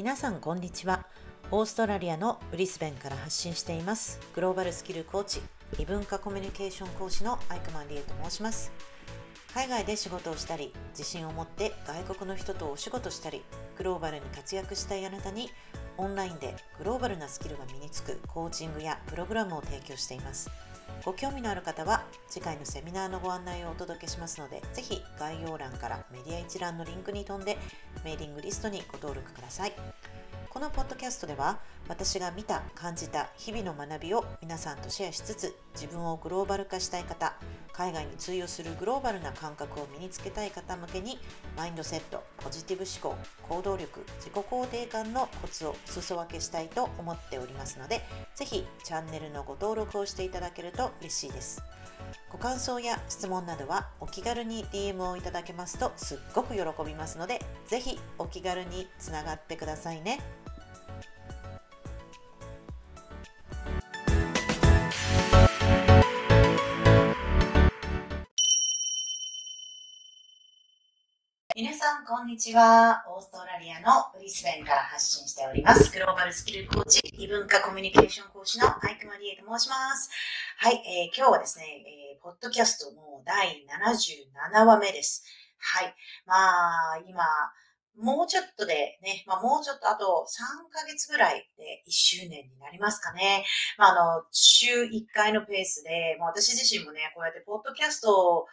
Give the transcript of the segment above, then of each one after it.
皆さんこんにちは。オーストラリアのブリスベンから発信しています。グローバルスキルコーチ異文化コミュニケーション講師のアイクマンリエと申します。海外で仕事をしたり自信を持って外国の人とお仕事したりグローバルに活躍したいあなたにオンラインでグローバルなスキルが身につくコーチングやプログラムを提供しています。ご興味のある方は次回のセミナーのご案内をお届けしますのでぜひ概要欄からメディア一覧のリンクに飛んでメーリングリストにご登録ください。このポッドキャストでは私が見た感じた日々の学びを皆さんとシェアしつつ自分をグローバル化したい方海外に通用するグローバルな感覚を身につけたい方向けにマインドセットポジティブ思考行動力自己肯定感のコツを裾分けしたいと思っておりますのでぜひチャンネルのご登録をしていただけると嬉しいですご感想や質問などはお気軽に DM をいただけますとすっごく喜びますのでぜひお気軽につながってくださいね。こんにちは。オーストラリアのブリスベンから発信しております。グローバルスキルコーチ、異文化コミュニケーション講師のアイクマリエと申します。はい、えー、今日はですね、えー、ポッドキャストの第77話目です。はい。まあ、今、もうちょっとでね、まあもうちょっとあと3ヶ月ぐらいで1周年になりますかね。まああの、週1回のペースで、まあ私自身もね、こうやってポッドキャストを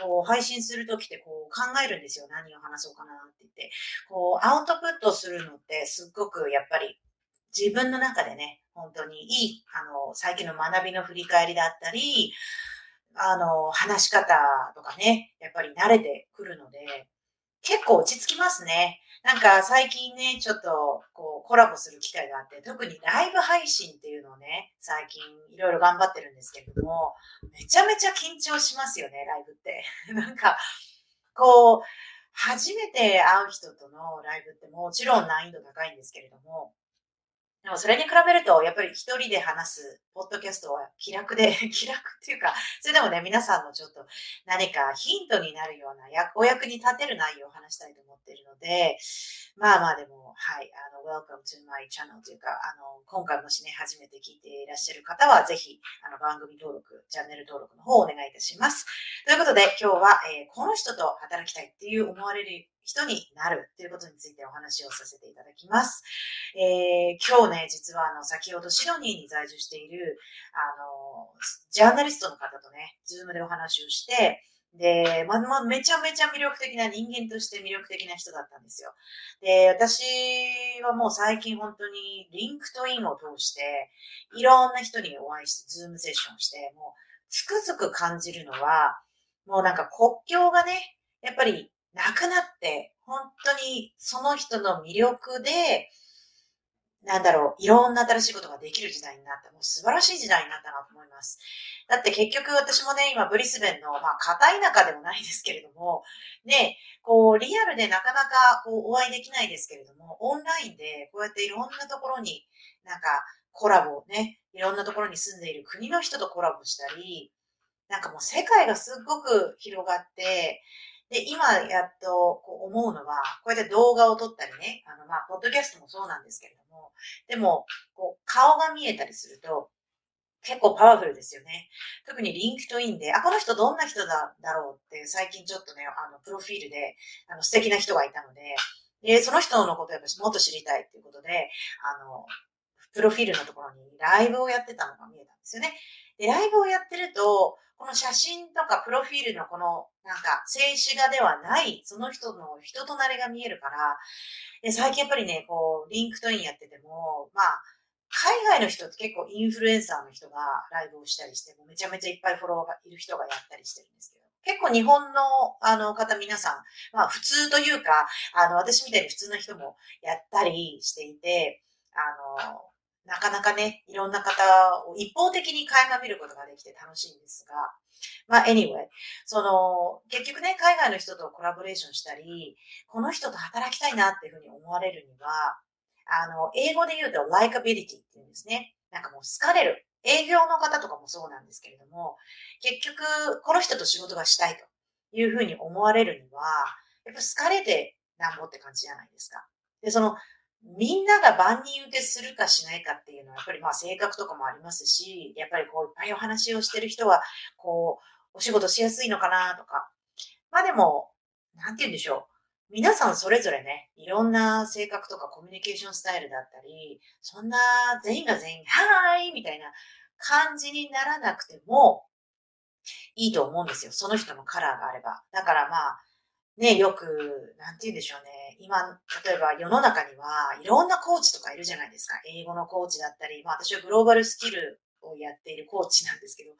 こう配信するときってこう考えるんですよ。何を話そうかなって言って。こう、アウトプットするのってすっごくやっぱり自分の中でね、本当にいい、あの、最近の学びの振り返りだったり、あの、話し方とかね、やっぱり慣れてくるので、結構落ち着きますね。なんか最近ね、ちょっとこうコラボする機会があって、特にライブ配信っていうのをね、最近いろいろ頑張ってるんですけれども、めちゃめちゃ緊張しますよね、ライブって。なんか、こう、初めて会う人とのライブってもちろん難易度高いんですけれども、でもそれに比べると、やっぱり一人で話す、ポッドキャストは気楽で、気楽っていうか、それでもね、皆さんのちょっと何かヒントになるような、お役に立てる内容を話したいと思っているので、まあまあでも、はい、あの、welcome to my channel というか、あの、今回もしね、初めて聞いていらっしゃる方は、ぜひ、あの、番組登録、チャンネル登録の方をお願いいたします。ということで、今日は、えー、この人と働きたいっていう思われる人になるということについてお話をさせていただきます。えー、今日ね、実はあの、先ほどシドニーに在住している、あの、ジャーナリストの方とね、ズームでお話をして、で、ま、ま、めちゃめちゃ魅力的な人間として魅力的な人だったんですよ。で、私はもう最近本当にリンクトインを通して、いろんな人にお会いして、ズームセッションして、もう、つくづく感じるのは、もうなんか国境がね、やっぱりなくなって、本当にその人の魅力で、なんだろう、いろんな新しいことができる時代になった。もう素晴らしい時代になったなと思います。だって結局私もね、今ブリスベンの、まあ、片田舎でもないですけれども、ね、こう、リアルでなかなかこうお会いできないですけれども、オンラインでこうやっていろんなところになんかコラボをね、いろんなところに住んでいる国の人とコラボしたり、なんかもう世界がすっごく広がって、で、今やっとこう思うのは、こうやって動画を撮ったりね、あの、まあ、ポッドキャストもそうなんですけれども、でも、こう、顔が見えたりすると、結構パワフルですよね。特にリンクトインで、あ、この人どんな人だろうって最近ちょっとね、あの、プロフィールで、あの、素敵な人がいたので、で、その人のことをやっぱもっと知りたいっていうことで、あの、プロフィールのところにライブをやってたのが見えたんですよね。で、ライブをやってると、この写真とかプロフィールのこの、なんか、静止画ではない、その人の人となりが見えるから、で最近やっぱりね、こう、リンクトインやってても、まあ、海外の人って結構インフルエンサーの人がライブをしたりして、もめちゃめちゃいっぱいフォロワーがいる人がやったりしてるんですけど、結構日本のあの方皆さん、まあ普通というか、あの私みたいに普通な人もやったりしていて、あの、なかなかね、いろんな方を一方的に垣間見ることができて楽しいんですが、まあ、anyway、その、結局ね、海外の人とコラボレーションしたり、この人と働きたいなっていうふうに思われるには、あの、英語で言うと likability っていうんですね。なんかもう好かれる。営業の方とかもそうなんですけれども、結局、この人と仕事がしたいというふうに思われるには、やっぱ好かれてなんぼって感じじゃないですか。で、その、みんなが万人受けするかしないかっていうのは、やっぱりまあ性格とかもありますし、やっぱりこういっぱいお話をしてる人は、こう、お仕事しやすいのかなとか。まあでも、なんて言うんでしょう。皆さんそれぞれね、いろんな性格とかコミュニケーションスタイルだったり、そんな全員が全員、はーいみたいな感じにならなくてもいいと思うんですよ。その人のカラーがあれば。だからまあ、ね、よく、なんて言うんでしょうね。今、例えば世の中にはいろんなコーチとかいるじゃないですか。英語のコーチだったり、まあ私はグローバルスキルをやっているコーチなんですけど、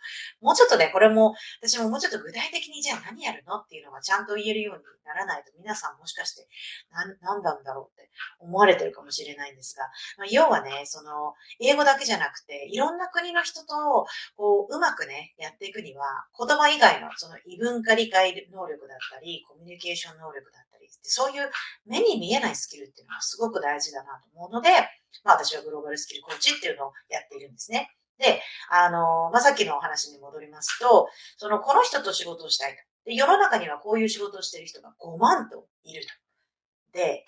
もうちょっとね、これも、私ももうちょっと具体的にじゃあ何やるのっていうのがちゃんと言えるようにならないと、皆さんもしかして、な、なんなんだろうって思われてるかもしれないんですが、まあ、要はね、その、英語だけじゃなくて、いろんな国の人と、こう、うまくね、やっていくには、言葉以外の、その異文化理解能力だったり、コミュニケーション能力だったり、そういう目に見えないスキルっていうのはすごく大事だなと思うので、まあ私はグローバルスキルコーチっていうのをやっているんですね。で、あの、まあ、さっきのお話に戻りますと、その、この人と仕事をしたいと。で、世の中にはこういう仕事をしてる人が5万といると。で、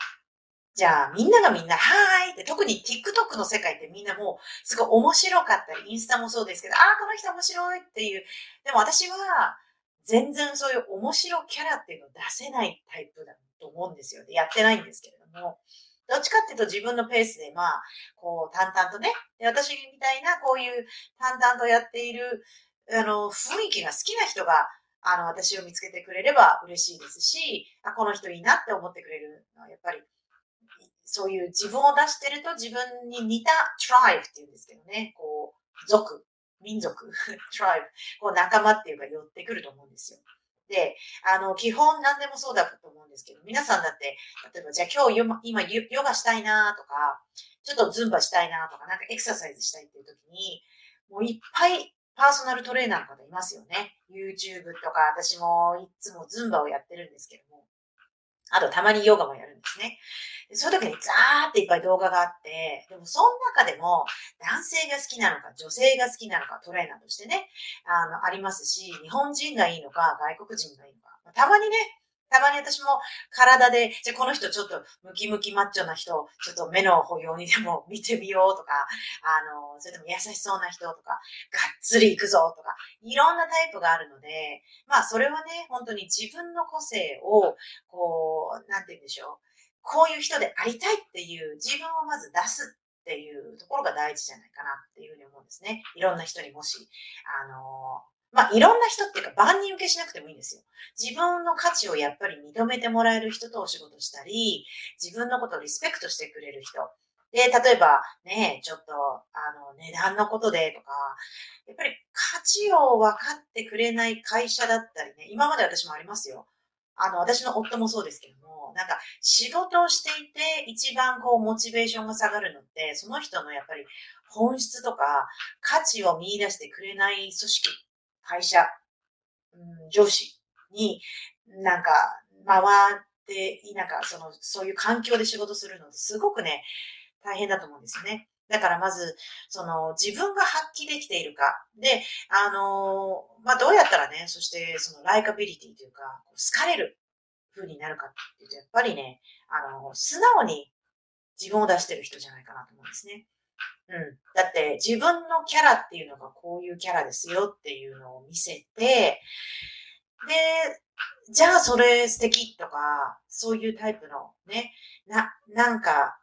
じゃあ、みんながみんな、はーいって、特に TikTok の世界ってみんなもう、すごい面白かったり、インスタもそうですけど、ああ、この人面白いっていう。でも私は、全然そういう面白キャラっていうのを出せないタイプだと思うんですよ。で、やってないんですけれども。どっちかっていうと自分のペースで、まあ、こう、淡々とね、で私みたいな、こういう淡々とやっている、あの、雰囲気が好きな人が、あの、私を見つけてくれれば嬉しいですし、あ、この人いいなって思ってくれるのは、やっぱり、そういう自分を出してると自分に似た tribe っていうんですけどね、こう、族、民族、tribe、こう仲間っていうか寄ってくると思うんですよ。で、あの、基本何でもそうだと思うんですけど、皆さんだって、例えば、じゃあ今日今ヨガしたいなとか、ちょっとズンバしたいなとか、なんかエクササイズしたいっていう時に、もういっぱいパーソナルトレーナーの方いますよね。YouTube とか、私もいつもズンバをやってるんですけども、あとたまにヨガもやるんですね。その時にザーっていっぱい動画があって、でもその中でも男性が好きなのか女性が好きなのかトレーナーとしてね、あの、ありますし、日本人がいいのか外国人がいいのか。たまにね、たまに私も体で、じゃこの人ちょっとムキムキマッチョな人、ちょっと目の保養にでも見てみようとか、あの、それとも優しそうな人とか、がっつり行くぞとか、いろんなタイプがあるので、まあそれはね、本当に自分の個性を、こう、なんて言うんでしょう。こういう人でありたいっていう自分をまず出すっていうところが大事じゃないかなっていうふうに思うんですね。いろんな人にもし、あのまあ、いろんな人っていうか万人受けしなくてもいいんですよ。自分の価値をやっぱり認めてもらえる人とお仕事したり、自分のことをリスペクトしてくれる人。で、例えばね、ちょっと、あの、値段のことでとか、やっぱり価値を分かってくれない会社だったりね、今まで私もありますよ。あの、私の夫もそうですけども、なんか仕事をしていて一番こうモチベーションが下がるのって、その人のやっぱり本質とか価値を見出してくれない組織、会社、うん、上司になんか回ってい、なんかその、そういう環境で仕事するのってすごくね、大変だと思うんですよね。だからまず、その、自分が発揮できているか。で、あのまあ、どうやったらね、そして、その、ライカビリティというか、好かれる風になるかっていうと、やっぱりね、あの素直に自分を出してる人じゃないかなと思うんですね。だって、自分のキャラっていうのがこういうキャラですよっていうのを見せて、で、じゃあそれ素敵とか、そういうタイプのね、な、なんか、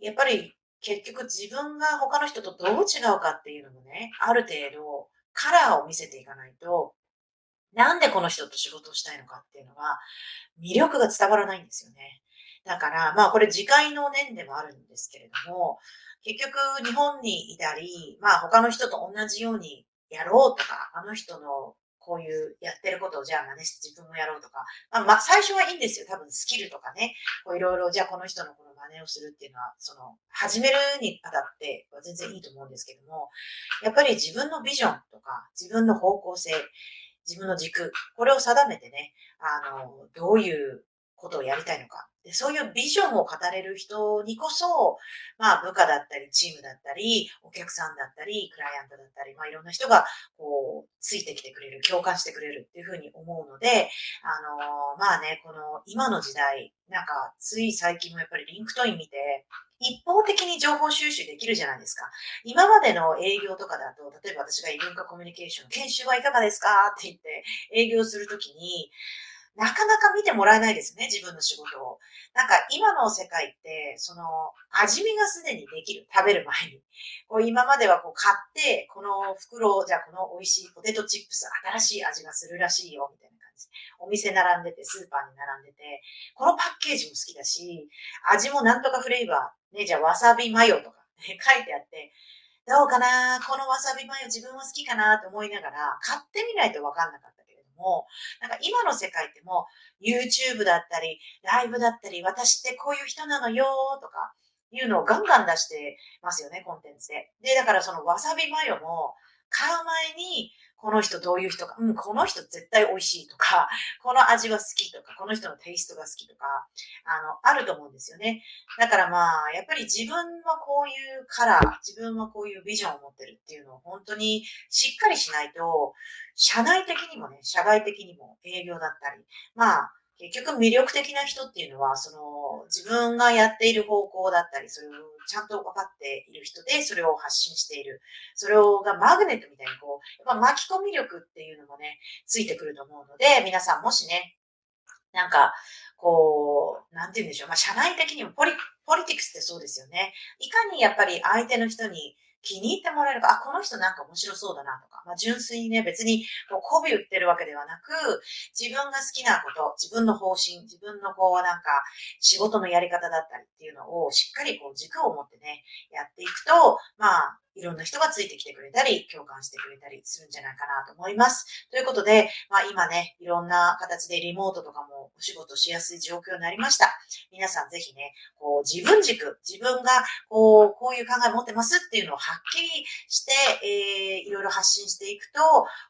やっぱり結局自分が他の人とどう違うかっていうのもね、ある程度カラーを見せていかないと、なんでこの人と仕事をしたいのかっていうのは、魅力が伝わらないんですよね。だから、まあこれ次回の念でもあるんですけれども、結局日本にいたり、まあ他の人と同じようにやろうとか、あの人のこういうやってることをじゃあ真似して自分もやろうとか、まあ、まあ、最初はいいんですよ。多分スキルとかね、こういろいろじゃあこの人のこの真似をするっていうのは、その、始めるにあたっては全然いいと思うんですけども、やっぱり自分のビジョンとか、自分の方向性、自分の軸、これを定めてね、あの、どういうことをやりたいのか。でそういうビジョンを語れる人にこそ、まあ部下だったり、チームだったり、お客さんだったり、クライアントだったり、まあいろんな人が、こう、ついてきてくれる、共感してくれるっていうふうに思うので、あのまあね、この今の時代、なんか、つい最近もやっぱりリンクトイン見て、一方的に情報収集できるじゃないですか。今までの営業とかだと、例えば私が異文化コミュニケーション、研修はいかがですか？って言って営業するときに、なかなか見てもらえないですね、自分の仕事を。なんか今の世界って、その、味見がすでにできる。食べる前に。こう今まではこう買って、この袋、じゃあこの美味しいポテトチップス、新しい味がするらしいよ、みたいな感じ。お店並んでて、スーパーに並んでて、このパッケージも好きだし、味もなんとかフレーバー、ね、じゃあわさびマヨとか、ね、書いてあって、どうかなこのわさびマヨ自分は好きかなと思いながら、買ってみないとわかんなかった。も、なんか今の世界ってもう YouTube だったり、ライブだったり、私ってこういう人なのよとか、いうのをガンガン出してますよね、コンテンツで。で、だからそのわさびマヨも買う前に、この人どういう人か、うん、この人絶対美味しいとか、この味は好きとか、この人のテイストが好きとか、あの、あると思うんですよね。だからまあ、やっぱり自分はこういうカラー、自分はこういうビジョンを持ってるっていうのを本当にしっかりしないと、社内的にもね、社外的にも営業だったり、まあ、結局魅力的な人っていうのは、その自分がやっている方向だったり、それをちゃんと分かっている人で、それを発信している。それをがマグネットみたいにこう、やっぱ巻き込み力っていうのもね、ついてくると思うので、皆さんもしね、なんか、こう、なんて言うんでしょう。まあ、社内的にもポリ、ポリティクスってそうですよね。いかにやっぱり相手の人に気に入ってもらえるか、あ、この人なんか面白そうだなとか、まあ、純粋にね、別にこう媚び売ってるわけではなく、自分が好きなこと、自分の方針、自分のこうなんか仕事のやり方だったりっていうのをしっかりこう軸を持ってね、やっていくと、まあ、いろんな人がついてきてくれたり、共感してくれたりするんじゃないかなと思います。ということで、まあ今ね、いろんな形でリモートとかもお仕事しやすい状況になりました。皆さんぜひね、こう自分軸、自分がこう、こういう考え持ってますっていうのをはっきりして、えー、いろいろ発信していくと、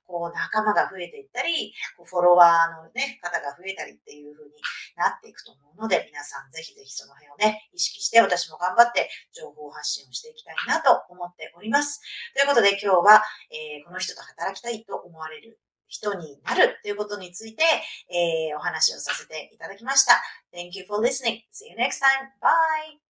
こう仲間が増えていったり、フォロワーのね、方が増えたりっていう風になっていくと思うので、皆さんぜひぜひその辺をね、意識して私も頑張って情報発信をしていきたいなと思っております。ということで今日は、えー、この人と働きたいと思われる人になるということについて、えー、お話をさせていただきました。Thank you for listening. See you next time. Bye!